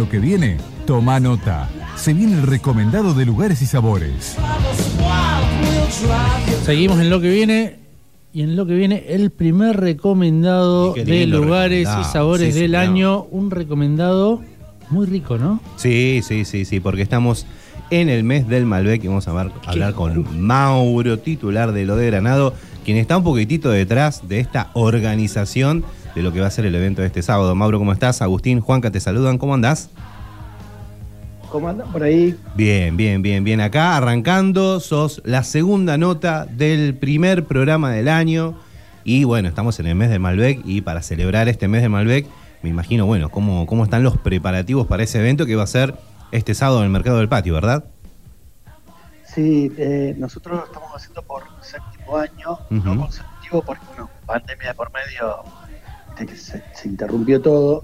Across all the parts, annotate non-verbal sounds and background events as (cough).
lo que viene? Toma nota. Se viene el recomendado de lugares y sabores. Seguimos en lo que viene. Y en lo que viene, el primer recomendado de lugares y sabores Sí, del señor. año. Un recomendado muy rico, ¿no? Sí, sí, sí, sí, porque estamos en el mes del Malbec y vamos a hablar con Mauro, titular de lo de Granado, quien está un poquitito detrás de esta organización de lo que va a ser el evento de este sábado. Mauro, ¿cómo estás? Agustín, Juanca, te saludan, ¿cómo andás? ¿Cómo andan por ahí? Bien, bien, bien, bien. Acá arrancando, sos la segunda nota del primer programa del año. Y bueno, estamos en el mes de Malbec y para celebrar este mes de Malbec, me imagino, bueno, cómo, cómo están los preparativos para ese evento que va a ser este sábado en el Mercado del Patio, ¿verdad? Sí, eh, nosotros lo estamos haciendo por séptimo año, Ujú. no consecutivo porque, bueno, pandemia de por medio, viste que se, se interrumpió todo.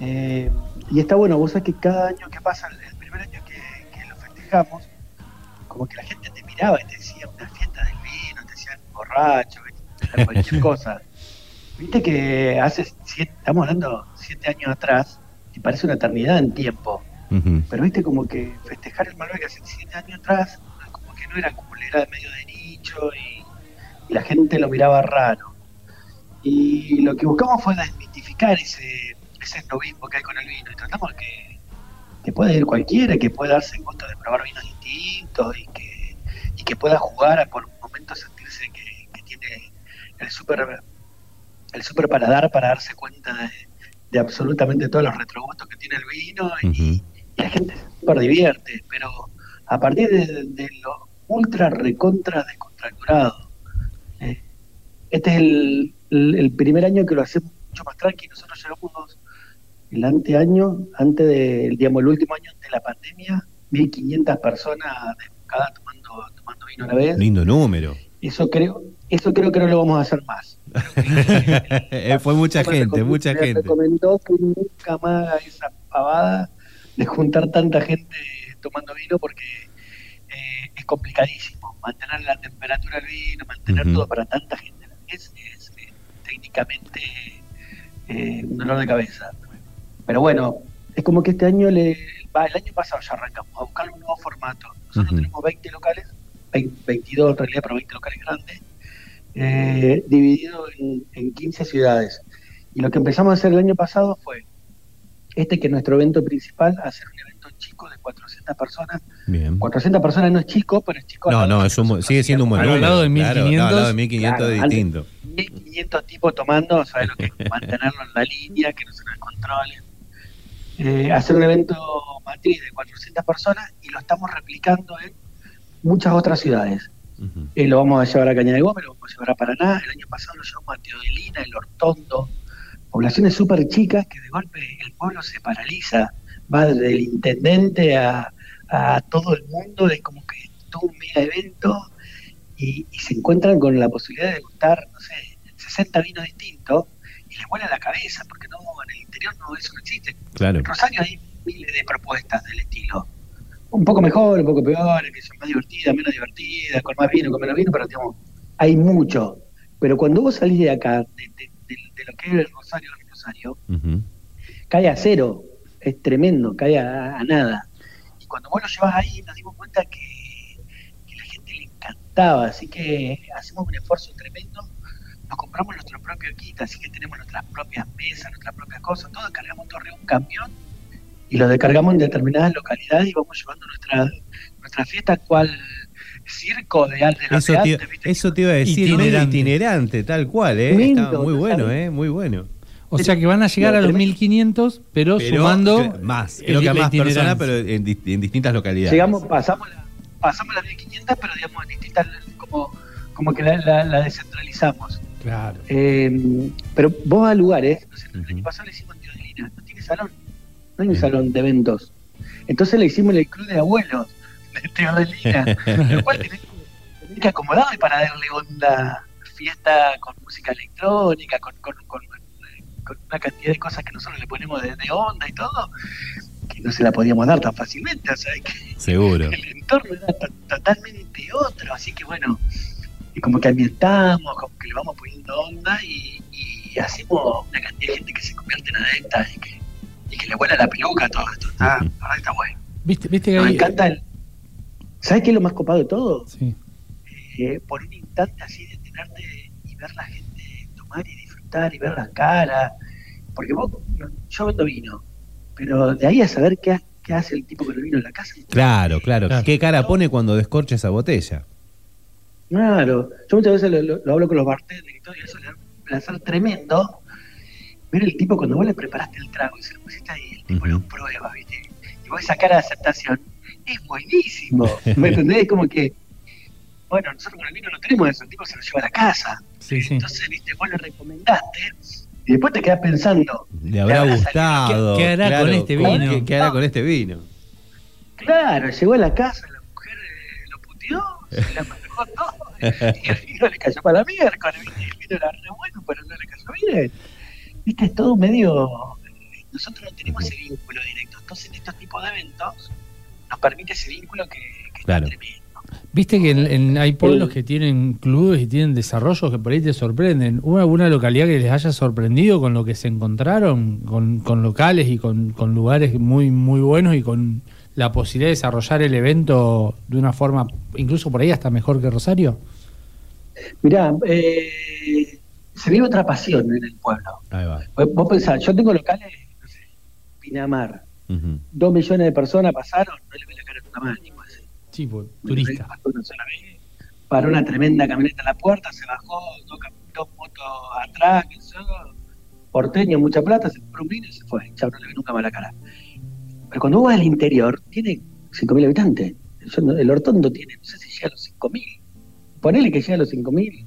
Eh, y está bueno, vos sabés que cada año que pasa, el, primer año que, que lo festejamos, como que la gente te miraba y te decía una fiesta del vino, te decían borracho, ¿viste? cualquier (laughs) cosa. Viste que hace, siete, estamos hablando siete años atrás, y parece una eternidad en tiempo. Pero viste como que festejar el Malbec hace siete años atrás, como que no era como era medio de nicho y, y la gente lo miraba raro. Y lo que buscamos fue desmitificar ese, ese esnovismo que hay con el vino y tratamos que, que pueda ir cualquiera, que pueda darse el gusto de probar vinos distintos y que, y que pueda jugar a por un momento sentirse que, que tiene el super el super paladar para darse cuenta de, de absolutamente todos los retrogustos que tiene el vino y, la gente se divierte, pero a partir de, de lo ultra recontra descontracturado. Eh, este es el, el- el primer año que lo hacemos mucho más tranqui. Nosotros llegamos el anteaño, antes del, digamos, el último año de la pandemia, 1.500 personas de cada tomando, tomando vino a la vez. Lindo número. Eso creo, eso creo que no lo vamos a hacer más. (laughs) Eh, Fue mucha Me gente, mucha me gente. recomendó que nunca más haga esa pavada de juntar tanta gente tomando vino porque eh, es complicadísimo. Mantener la temperatura del vino, mantener todo para tanta gente a la vez es eh, eh, un dolor de cabeza. Pero bueno, es como que este año, le, va, el año pasado ya arrancamos a buscar un nuevo formato. Nosotros tenemos 20 locales, 20 22 en realidad, pero 20 locales grandes, eh, dividido en, en 15 ciudades. Y lo que empezamos a hacer el año pasado fue, este que es nuestro evento principal, hacer un evento chico de 400 personas. Bien. 400 personas no es chico, pero es chico. No, no, es un, sigue siendo un buen Al número. lado de 1500, al lado de 1500 claro, es antes- distinto. 1500 tipos tomando, ¿sabes lo que es mantenerlo en la línea, que no se nos controlen? Eh, hacer un evento matriz de 400 personas y lo estamos replicando en muchas otras ciudades. Eh, lo vamos a llevar a Caña de Gómez, lo vamos a llevar a Paraná, el año pasado lo llevamos a Teodelina, El Hortondo, poblaciones súper chicas que de golpe el pueblo se paraliza, va desde el intendente a, a todo el mundo, es como que todo un mega evento y, y se encuentran con la posibilidad de gustar, no sé, 60 vinos distintos y les vuela la cabeza, porque no en el interior no eso no existe. Claro. En Rosario hay miles de propuestas del estilo. Un poco mejor, un poco peor, que son más divertidas, menos divertidas, con más vino, con menos vino, pero digamos, hay mucho. Pero cuando vos salís de acá, de, de- de- de lo que es el Rosario, el Rosario, cae a cero, es tremendo, cae a, a nada. Y cuando vos lo llevas ahí, nos dimos cuenta que, que la gente le encantaba, así que hacemos un esfuerzo tremendo. Nos compramos nuestro propio kit, así que tenemos nuestras propias mesas, nuestras propias cosas, todo, cargamos todo arriba un camión y lo descargamos en determinadas localidades y vamos llevando nuestra, nuestra fiesta cual circo de, los Eso te, eso te iba a decir, Itinerante. itinerante, tal cual, ¿eh? Lindo, muy ¿no bueno, sabes? ¿eh? Muy bueno. O sea que van a llegar a los tremendo. 1500, pero, Pero sumando. más, creo que más personas, pero en, en distintas localidades. Llegamos, pasamos, la, pasamos las 1500, pero digamos en distintas, como, como que la, la- la descentralizamos. Claro. Eh, pero vos vas a lugares, no sé, el año pasado le hicimos en no tiene salón, no hay un salón de eventos. Entonces le hicimos en el club de abuelos (laughs) de Teodelina, lo cual (laughs) tenés, que- tenés que acomodar para darle onda, fiesta con música electrónica, con, con, con- con una cantidad de cosas que nosotros le ponemos de, de onda y todo, que no se la podíamos dar tan fácilmente, o sea, que Seguro. el entorno era to- totalmente otro, así que bueno, y como que ambientamos, como que le vamos poniendo onda y, y hacemos una cantidad de gente que se convierte en adepta y que, y que le vuela la peluca, todo esto. Está, la verdad que está bueno. ¿Viste, viste que Me hay- encanta el. ¿Sabes qué es lo más copado de todo? Sí. Eh, por un instante así detenerte y ver la gente tomar y y ver las caras. Porque vos, yo vendo vino, pero de ahí a saber qué, ha- qué hace el tipo con el vino en la casa. Claro, claro. Claro. ¿Qué cara pone cuando descorcha esa botella? Claro, yo muchas veces lo, lo- lo hablo con los bartenders y todo, y eso le da un placer tremendo ver el tipo cuando vos le preparaste el trago y se lo pusiste ahí, el tipo lo prueba, ¿viste? Y vos esa cara de aceptación, es buenísimo, ¿me (laughs) entendés? Como que, bueno, nosotros con el vino no tenemos eso, el tipo se lo lleva a la casa, Sí, sí. entonces, ¿viste? Vos le recomendaste y después te quedás pensando, Le habrá habrá gustado. ¿Qué- qué hará claro, con este ¿cómo- vino? ¿Qué, qué hará con este vino? claro, llegó a la casa, la mujer eh, lo puteó, se la manejó todo, (laughs) y el vino le cayó para la miércoles, ¿viste? El vino era re bueno, pero no le cayó bien. Viste, es todo medio. Nosotros no tenemos ese vínculo directo. Entonces, en estos tipos de eventos, nos permite ese vínculo que, que Claro. está tremendo. Viste que en- en- hay pueblos que tienen clubes y tienen desarrollos que por ahí te sorprenden. ¿Hubo alguna localidad que les haya sorprendido con lo que se encontraron? Con, con locales y con, con lugares muy, muy buenos y con la posibilidad de desarrollar el evento de una forma, incluso por ahí hasta mejor que Rosario. Mirá, eh, se vive otra pasión en el pueblo. Ahí va. Vos, vos pensás, yo tengo locales, no sé, Pinamar, dos millones de personas pasaron, no le ve la cara puede ser. Sí, pues, turista. Pasó una sola vez, paró una tremenda camioneta en la puerta, se bajó, dos, dos motos atrás, porteño, mucha plata, se compró un vino y se fue. Chao, no le ve nunca más la cara. Pero cuando vos vas al interior, tiene 5.000 habitantes. El Hortondo tiene, no sé si llega a los 5.000. Ponele que llega a los 5.000,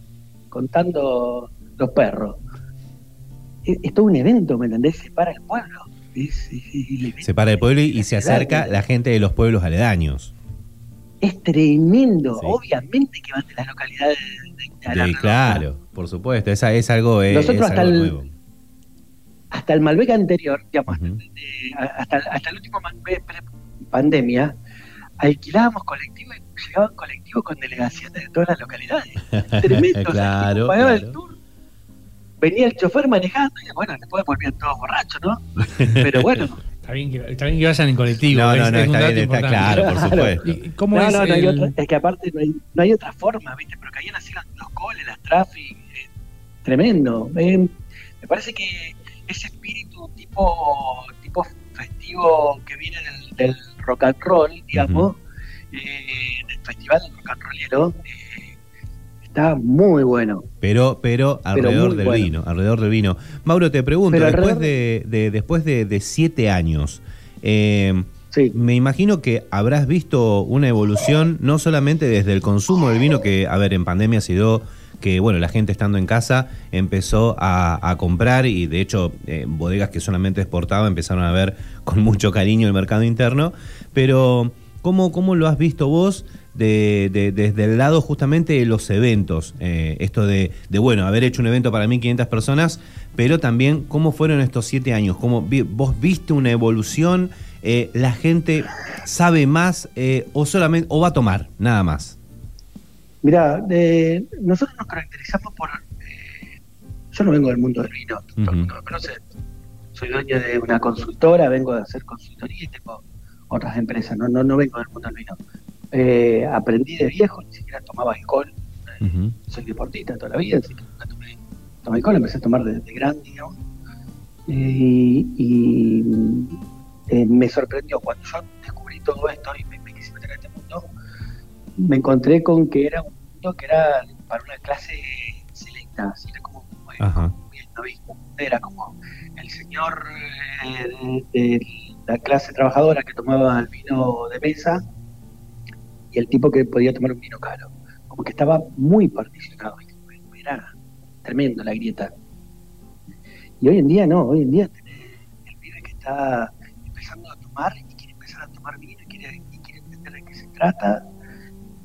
contando los perros. Es, es todo un evento, ¿me entendés? Se para el pueblo. Es, es- es el evento Se para el pueblo y, y se acerca la gente de los pueblos aledaños. Es tremendo. Sí. Obviamente que van de las localidades de, de- Sí, claro, por supuesto. Esa es algo, eh, Nosotros es hasta algo el- nuevo. hasta el Malbec anterior, digamos, Ujú. de- hasta, hasta el último Malbec pandemia, alquilábamos colectivos y llegaban colectivos con delegaciones de todas las localidades. (laughs) Tremendo. o sea, claro. el tour, venía el chofer manejando y bueno, después volvían todos borrachos, ¿no? (laughs) Pero bueno, Está bien que, está bien que vayan en colectivo. No, no, no, es está bien, está claro, por supuesto. ¿Y cómo no, es no, no hay el- otra- es que aparte no hay, no hay otra forma, ¿viste? Pero caían así los, los coles, las traffic, eh, tremendo. Eh, me parece que ese espíritu tipo, tipo festivo que viene del, del rock and roll, digamos, eh, del festival del rock and rollero, eh, está muy bueno. Pero, pero alrededor del bueno. vino, alrededor del vino. Mauro, te pregunto, Pero después alrededor de, de- después de, de siete años, eh, Sí. me imagino que habrás visto una evolución no solamente desde el consumo del vino, que, a ver, en pandemia se dio que, bueno, la gente estando en casa empezó a, a comprar y de hecho eh, bodegas que solamente exportaban empezaron a ver con mucho cariño el mercado interno, pero ¿cómo, cómo lo has visto vos de, de- desde el lado justamente de los eventos? Eh, esto de, de, bueno, haber hecho un evento para 1.500 personas, pero también cómo fueron estos siete años, cómo vi- vos viste una evolución, Eh, la gente sabe más eh, o solamente o va a tomar, nada más. Mira, eh, nosotros nos caracterizamos por. eh, yo no vengo del mundo del vino, todo Ujú. el mundo me conoce. Soy dueño de una consultora, vengo de hacer consultoría y tengo otras empresas, no, no, no vengo del mundo del vino. Eh, aprendí de viejo, ni siquiera tomaba alcohol. Ujú. Soy deportista toda la vida, así que nunca tomé, tomé alcohol, empecé a tomar desde grande, digamos. Eh, y eh, me sorprendió cuando yo descubrí todo esto y me, me quise meter en este mundo, me encontré con que era un mundo que era para una clase selecta, así era como, era como el señor eh, de, de la clase trabajadora que tomaba el vino de mesa y el tipo que podía tomar un vino caro, como que estaba muy particionado, era tremendo la grieta. Y hoy en día no, hoy en día tenés el pibe que está empezando a tomar y quiere empezar a tomar vino y quiere, y quiere entender de qué se trata.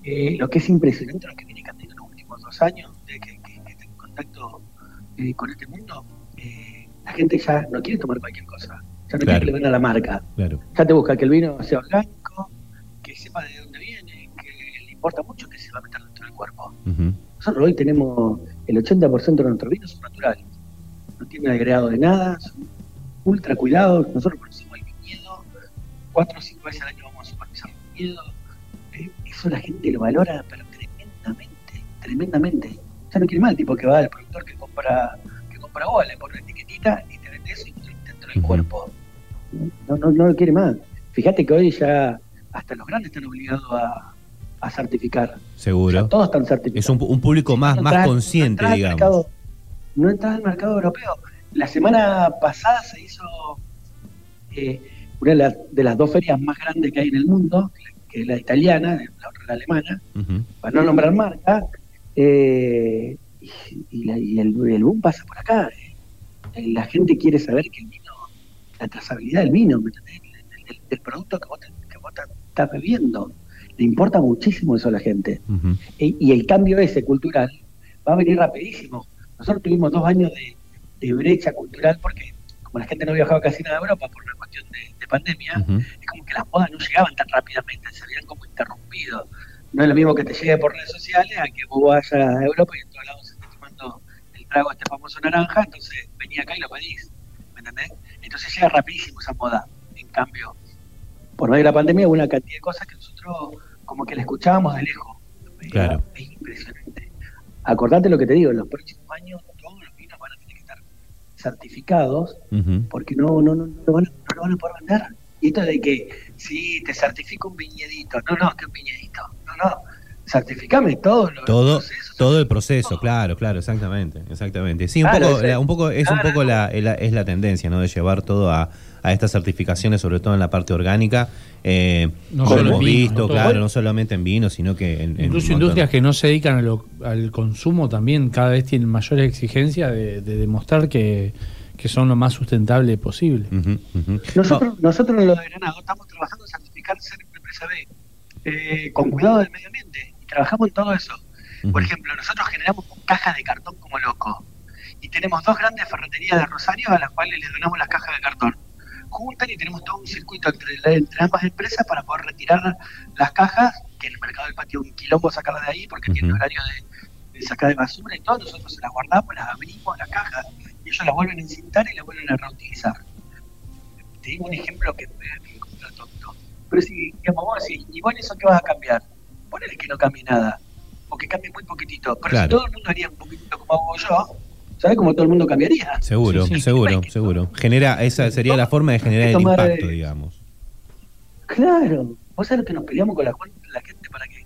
Eh, lo que es impresionante lo que viene cambiando en los últimos dos años, de que, que, que tengo contacto eh, con este mundo, eh, la gente ya no quiere tomar cualquier cosa, ya no Claro. quiere que le venga la marca, Claro. ya te busca que el vino sea orgánico, que sepa de dónde viene, importa mucho que se va a meter dentro del cuerpo. Nosotros hoy tenemos el 80% de nuestros vinos son naturales. No tienen agregado de nada, son ultra cuidados. Nosotros conocemos cuatro o cinco veces al año vamos a supervisar miedo. Eh, eso la gente lo valora, pero tremendamente, tremendamente. Ya no quiere el tipo que va al productor que compra que compra agua, le pone una etiquetita y te vende eso y te dentro del cuerpo. No, no, no lo quiere más. Fíjate que hoy ya hasta los grandes están obligados a, a certificar. Seguro. Todos están certificados. Es un, un público más, No más entras- consciente, no digamos. mercado- no entras al mercado europeo. La semana pasada se hizo eh, una de las, de las dos ferias más grandes que hay en el mundo, que es la italiana, la otra la alemana, para no nombrar marca, eh, y, y la- y el, el boom pasa por acá. eh. La gente quiere saber que el vino, la trazabilidad del vino. Del, del- del producto que vos, te- que vos estás bebiendo. Le importa muchísimo eso a la gente. E- y el cambio ese cultural va a venir rapidísimo. Nosotros tuvimos dos años de, de brecha cultural porque como la gente no viajaba casi nada a Europa por una cuestión de, de pandemia, es como que las modas no llegaban tan rápidamente, se habían como interrumpido. No es lo mismo que te llegue por redes sociales a que vos vayas a Europa y en todos lados se esté tomando el trago este famoso naranja, entonces venía acá y lo pedís, ¿me entendés? Entonces llega rapidísimo esa moda. En cambio, por medio de la pandemia hubo una cantidad de cosas que nosotros como que la escuchábamos de lejos. Claro. Es impresionante. Acordate lo que te digo, en los próximos años todos los vinos van a tener que estar certificados porque no, no, no, no, lo van, a- no lo van a poder vender. Y esto de que, sí, te certifico un viñedito. No, no, que un viñedito. No, no. Certificame todo. Lo, Todo, el proceso, todo el proceso, todo. claro, claro, exactamente, exactamente. Sí, un Claro, poco, la- un poco, es un poco la, es la- es la tendencia, ¿no? De llevar todo a, a estas certificaciones, sobre todo en la parte orgánica. Eh, No como solo en hemos vino, visto, ¿no? claro, Todo. no solamente en vino, sino que en, Incluso industrias que no se dedican a lo- al consumo también cada vez tienen mayores exigencias de, de demostrar que, que son lo más sustentable posible. Nosotros, nosotros en lo de Granado estamos trabajando en certificar ser una empresa B eh, con cuidado del medio ambiente y trabajamos en todo eso. Por ejemplo, nosotros generamos cajas de cartón como loco y tenemos dos grandes ferreterías de Rosario a las cuales les donamos las cajas de cartón. Juntan y tenemos todo un circuito entre, entre ambas empresas para poder retirar las cajas, que en el mercado del patio un quilombo sacarlas de ahí porque tiene Ujú. horario de, de sacar de basura y todo, nosotros se las guardamos, las abrimos, las cajas, y ellos las vuelven a encintar y las vuelven a reutilizar. Te digo un ejemplo que me contra tonto. Pero si, digamos, vos decís, ¿y vos en eso qué vas a cambiar? Ponele que no cambie nada, o que cambie muy poquitito. Pero Claro. si todo el mundo haría un poquitito como hago yo, ¿sabes cómo todo el mundo cambiaría? Seguro, Sí, sí. seguro, seguro. Genera, esa sería la forma de generar el impacto, eh, digamos. Claro, vos sabés lo que nos peleamos con la, la gente para que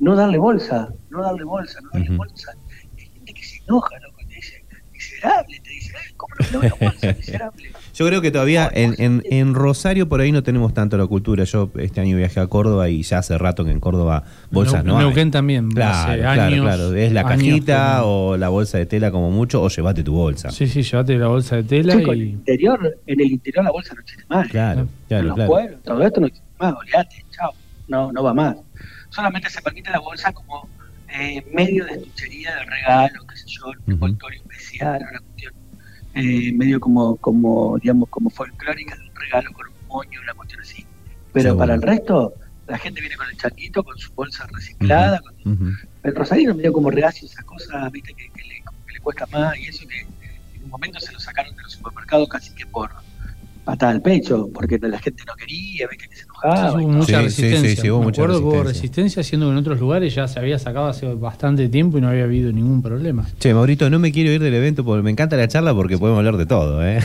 no darle bolsa, no darle bolsa, no darle bolsa. Hay gente que se enoja, loco, te dice, miserable, te dice, "Ay, ¿cómo no me doy la bolsa, miserable? Yo creo que todavía en, en, en Rosario por ahí no tenemos tanto la cultura. Yo este año viajé a Córdoba y ya hace rato que en Córdoba bolsas En no hay. Neuquén también. Claro, hace claro, años, claro. Es la cajita o la bolsa de tela como mucho o llévate tu bolsa. Sí, sí, llévate la bolsa de tela Chico, en el y... interior, en el interior la bolsa no existe más. Claro, en claro, los claro. pueblos, todo esto no existe más, olvídate, chao, no, no va más. Solamente se permite la bolsa como eh, medio de estuchería de regalo, qué sé yo, un envoltorio especial, una cuestión eh, medio como, como, digamos, como folclórica de un regalo con un moño, una cuestión así. Pero para el resto, la gente viene con el changuito, con su bolsa reciclada, con- Ujú. el rosarino medio como reacio esas cosas, viste, que, que le, que le cuesta más y eso que en un momento se lo sacaron de los supermercados casi que por patada al pecho, porque la gente no quería, viste, que se Sí, enojaba. hubo mucha Sí, sí, resistencia. sí, sí, hubo Me mucha acuerdo que hubo resistencia. siendo que en otros lugares ya se había sacado hace bastante tiempo y no había habido ningún problema. Che, Maurito, no me quiero ir del evento porque me encanta la charla porque podemos hablar de todo, ¿eh?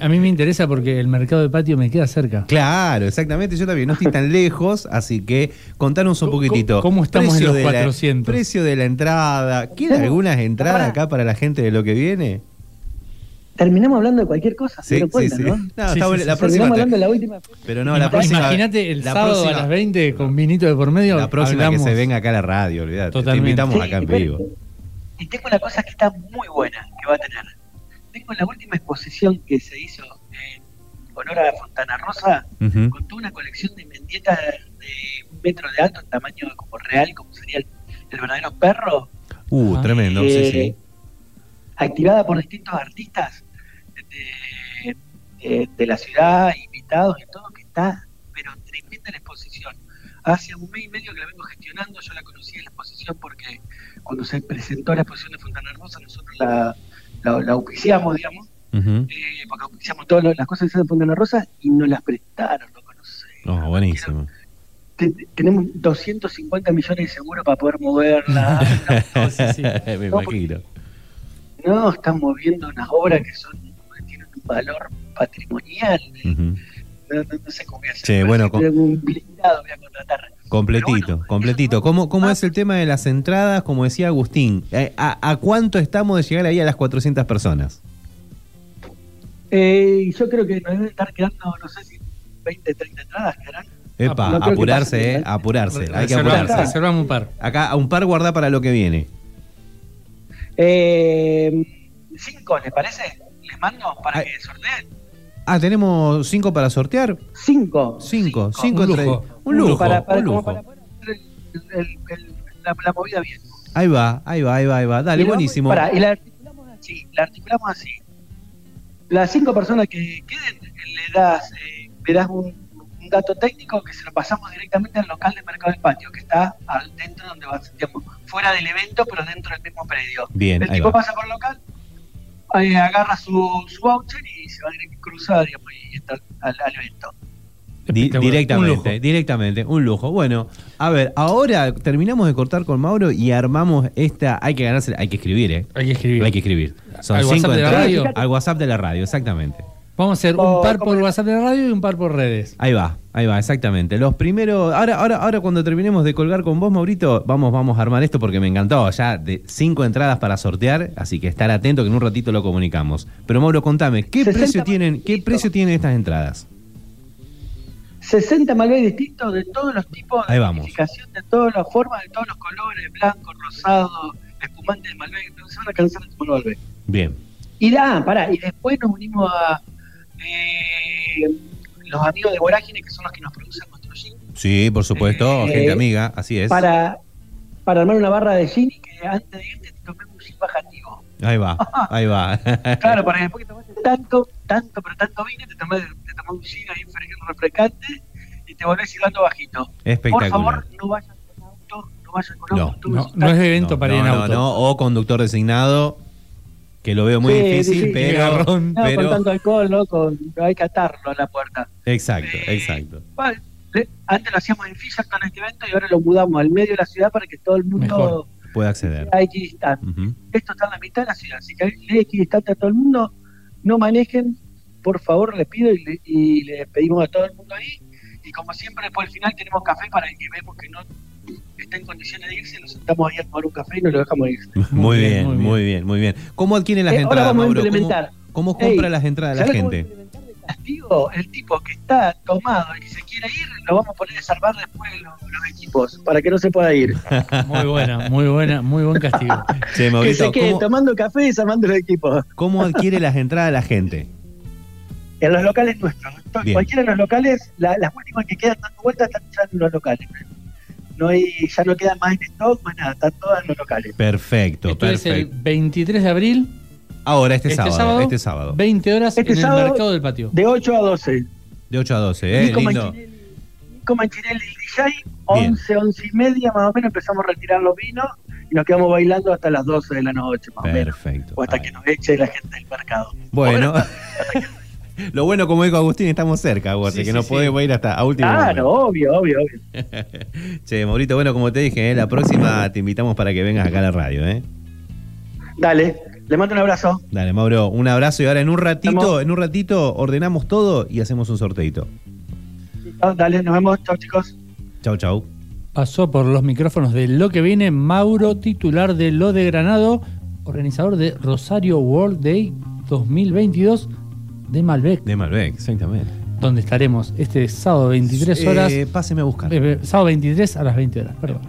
A, a mí me interesa porque el mercado de patio me queda cerca. Claro, exactamente. Yo también no estoy tan lejos, así que contanos un ¿Cómo- poquitito. cómo estamos en los de la- 400? precio de la entrada. ¿Quieren algunas entradas acá para la gente de lo que viene? Terminamos hablando de cualquier cosa, se Sí, sí, cuenta, sí. ¿no? No, Sí, está bueno. la sí. próxima. Terminamos te- hablando de la última. Pero no, la próxima. Imagínate el la sábado próxima- a las 20 con vinito de por medio. La próxima hablamos. que se venga acá a la radio, olvídate. Totalmente. Te invitamos Sí, acá en vivo. Y tengo una cosa que está muy buena que va a tener. Tengo la última exposición que se hizo en honor a Fontana Rosa, Ujú. con toda una colección de mendietas de un metro de alto, en tamaño como real, como sería el, el verdadero perro, Uh, tremendo, eh, sí, sí. activada por distintos artistas eh, de la ciudad, invitados y todo, que está, pero tremenda la exposición. Hace un mes y medio que la vengo gestionando, yo la conocí en la exposición porque cuando se presentó la exposición de Fontana Rosa, nosotros la, la, la auspiciamos, digamos, eh, porque auspiciamos todas las cosas que se en Fontana Rosa y nos las prestaron, no sé. No, buenísimo. Te- tenemos 250 millones de seguros para poder moverla. (laughs) No, sí, sí. Me imagino. no, están moviendo unas obras que son tienen un valor patrimonial. No, no, no sé cómo voy a hacer. Sí, bueno, que con- tengo un blindado voy a contratar. Completito, bueno, completito. ¿Cómo, cómo Ah. es el tema de las entradas? Como decía Agustín, eh, ¿a, a cuánto estamos de llegar ahí a las 400 personas? Eh, yo creo que nos deben estar quedando, no sé si 20, 30 entradas quedarán. Epa, no que apurarse, pase, eh, ¿eh? apurarse, hay que apurarse. reservamos un par. Acá a un par guardá para lo que viene. Eh, cinco, ¿les parece? Les mando para Ay. que sorteen. Ah, tenemos cinco para sortear. Cinco. Cinco, cinco Un lujo. Un lujo, Para, para, un como lujo. para poder hacer el- el- el- la, la movida bien. Ahí va, ahí va, ahí va, ahí va. Dale, Y buenísimo. pará, y la articulamos así, la articulamos así. Las cinco personas que queden, le das, eh, le das un, un dato técnico que se lo pasamos directamente al local de Mercado del Patio, que está al dentro donde va, digamos, fuera del evento, pero dentro del mismo predio. Bien, el ahí tipo va. pasa por el local, eh, agarra su, su voucher y se va a cruzar digamos, y está al, al evento. Di- Espectacular. Un directamente, directamente, un lujo. Bueno, a ver, ahora terminamos de cortar con Mauro y armamos esta. Hay que ganarse, hay que escribir, ¿eh? Hay que escribir. Hay que escribir. Son ¿Al cinco WhatsApp de la radio? al WhatsApp de la radio, exactamente. Vamos a hacer un par ¿cómo por es? WhatsApp de la radio y un par por redes. Ahí va, ahí va, exactamente. Los primeros, ahora, ahora, ahora cuando terminemos de colgar con vos, Maurito, vamos, vamos a armar esto porque me encantó. Ya de cinco entradas para sortear, así que estar atento que en un ratito lo comunicamos. Pero Mauro, contame, ¿qué 60 precio tienen, qué precio tienen estas entradas? 60 Malbec distintos de todos los tipos de Ahí vamos. identificación, de todas las formas, de todos los colores, blanco, rosado, espumante de Malbec, no se van a cansar de tomar Malbec. Bien. Y da, pará, y después nos unimos a eh, los amigos de Vorágine, que son los que nos producen nuestro gin, Sí, por supuesto, Eh, gente amiga, así es. para, para armar una barra de gin y que antes de irte te tomemos un gin bajativo. Ahí va, (laughs) ahí va. Claro, para que después que tomaste tanto, tanto, pero tanto vino, te tomás, te tomás un gin ahí fre- refrescante y te volvés silbando bajito. Por Espectacular. favor, no vayas con auto, no vayas con No, auto. No, es evento para ir en no, auto. no, o conductor designado, que lo veo muy Sí, difícil, sí, sí. pero. (laughs) No, pero- con tanto alcohol, ¿no? Con, hay que atarlo a la puerta. exacto, Eh, exacto. Bueno, le- antes lo hacíamos en Fisherton este evento y ahora lo mudamos al medio de la ciudad para que todo el mundo. Puede acceder. sea equidistante. Ujú. Esto está en la mitad de la ciudad, así que le equidistante a todo el mundo. No manejen, por favor, les pido y le, y le pedimos a todo el mundo ahí. Y como siempre, después al final tenemos café para el que vemos que no está en condiciones de irse, nos sentamos ahí a tomar un café y no lo dejamos irse. (laughs) Muy bien, bien, muy bien. muy bien, muy bien. ¿Cómo adquieren las Eh, ahora entradas, vamos a Mauro? ¿Cómo, implementar. cómo compra Ey, las entradas la ¿Sabés cómo gente? castigo? El tipo que está tomado y que se quiere ir, lo vamos a poner a salvar después los, los equipos, para que no se pueda ir. (laughs) Muy buena, muy buena, muy buen castigo. (laughs) Che, que Maurito, se quede ¿cómo, tomando café y salvando los equipos. cómo adquiere las entradas la gente? En los locales nuestros. Cualquiera de los locales, la- las últimas que quedan dando vueltas están en los locales. No hay, ya no quedan más en stock, más nada, están todas en los locales. Perfecto, Esto es el perfecto. 23 de abril, Ahora, este, este sábado, sábado, este sábado. 20 horas Este en el mercado del patio. De 8 a 12. De 8 a 12, ¿eh? Nico Lindo. Manchinelli, Nico Manchinelli y DJ, 11, 11 y media más o menos empezamos a retirar los vinos y nos quedamos bailando hasta las 12 de la noche más o menos. Perfecto. O hasta Ahí. que nos eche la gente del mercado. Bueno, (laughs) lo bueno, como dijo Agustín, estamos cerca, vos, Sí, que sí, no sí. podemos ir hasta a último Claro, momento. obvio, obvio, obvio. (laughs) Che, Maurito, bueno, como te dije, ¿eh? la próxima te invitamos para que vengas acá a la radio, ¿eh? Dale, le mando un abrazo. Dale, Mauro, un abrazo y ahora en un ratito, Estamos- en un ratito ordenamos todo y hacemos un sorteito. Dale, nos vemos. Chao, chicos. Chau, chau. Pasó por los micrófonos de Lo que viene Mauro, titular de Lo de Granado, organizador de Rosario World Day 2022 de Malbec. De Malbec, exactamente. Donde estaremos este sábado 23 eh, horas. Eh, páseme a buscar. Eh, eh sábado 23 a las 20 horas, perdón.